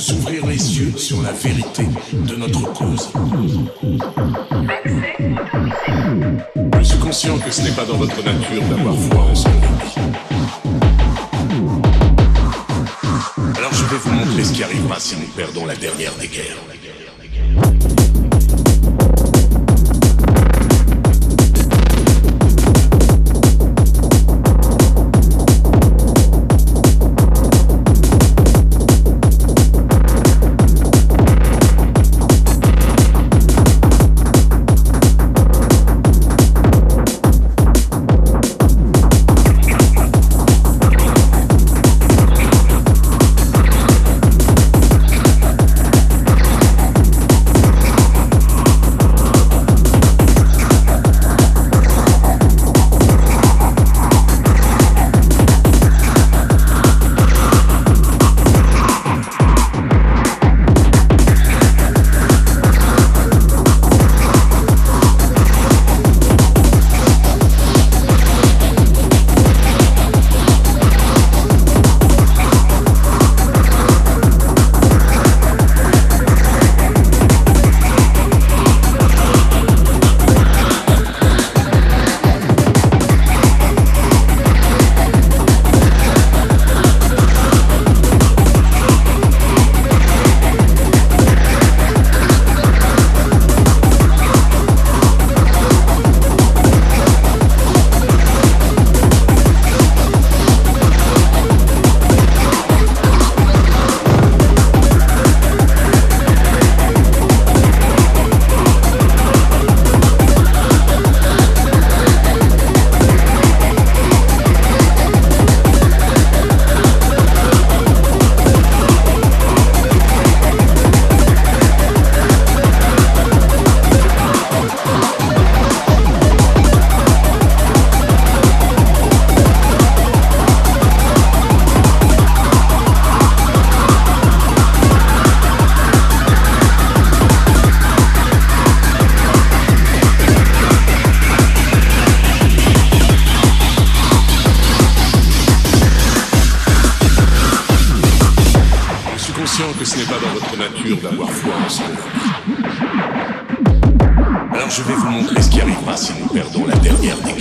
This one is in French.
vais vous ouvrir les yeux sur la vérité de notre cause. Je suis conscient que ce n'est pas dans votre nature d'avoir foi en son. Alors je vais vous montrer ce qui arrivera si nous perdons la dernière des guerres. Que ce n'est pas dans votre nature d'avoir foi en son ennemi. Alors je vais vous montrer ce qui arrivera si nous perdons la dernière des